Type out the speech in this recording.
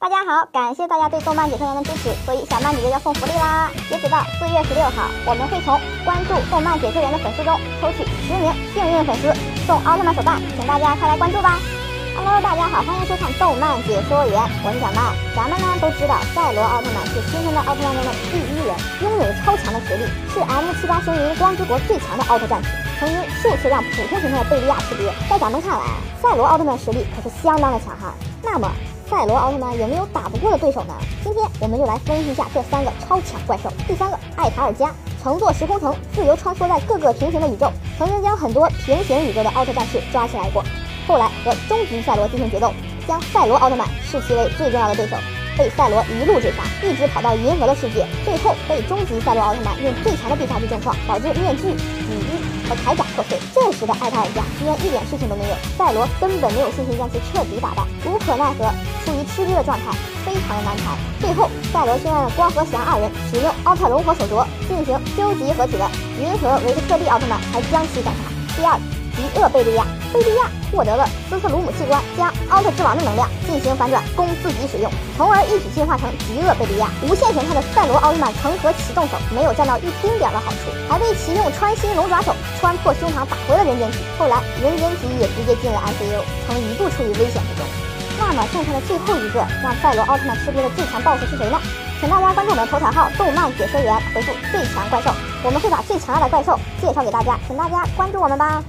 大家好，感谢大家对动漫解说员的支持，所以小曼姐姐要送福利啦！截止到四月十六号，我们会从关注动漫解说员的粉丝中抽取十名幸运粉丝送奥特曼手办，请大家快来关注吧！Hello，大家好，欢迎收看动漫解说员，我是小曼。咱们呢都知道，赛罗奥特曼是新生代奥特曼中的第一人，拥有超强的实力，是 M 七八星云光之国最强的奥特战士，曾经数次让普通形态的贝利亚吃瘪。在咱们看来，赛罗奥特曼实力可是相当的强悍。那么，赛罗奥特曼有没有打不过的对手呢？今天我们就来分析一下这三个超强怪兽。第三个，艾塔尔加，乘坐时空城，自由穿梭在各个平行的宇宙，曾经将很多平行宇宙的奥特战士抓起来过，后来和终极赛罗进行决斗，将赛罗奥特曼视其为最重要的对手，被赛罗一路追杀，一直跑到银河的世界，最后被终极赛罗奥特曼用最强的必杀技重创，导致面具、雨衣。和铠甲破碎，这时的艾塔尔加居然一点事情都没有，赛罗根本没有信心将其彻底打败，无可奈何，处于吃鸡的状态，非常的难缠。最后，赛罗先让光和翔二人使用奥特龙火手镯进行究极合体的银河维克特利奥特曼，才将其斩杀。第二。极恶贝利亚，贝利亚获得了斯特鲁姆器官，将奥特之王的能量进行反转，供自己使用，从而一举进化成极恶贝利亚。无限形态的赛罗奥特曼成盒启动手没有占到一丁点的好处，还被其用穿心龙爪手穿破胸膛打回了人间体。后来人间体也直接进了 ICU，曾一度处于危险之中。那么剩下的最后一个让赛罗奥特曼吃瘪的最强 BOSS 是谁呢？请大家关注我们的头条号“动漫解说员”，回复“最强怪兽”，我们会把最强大的怪兽介绍给大家，请大家关注我们吧。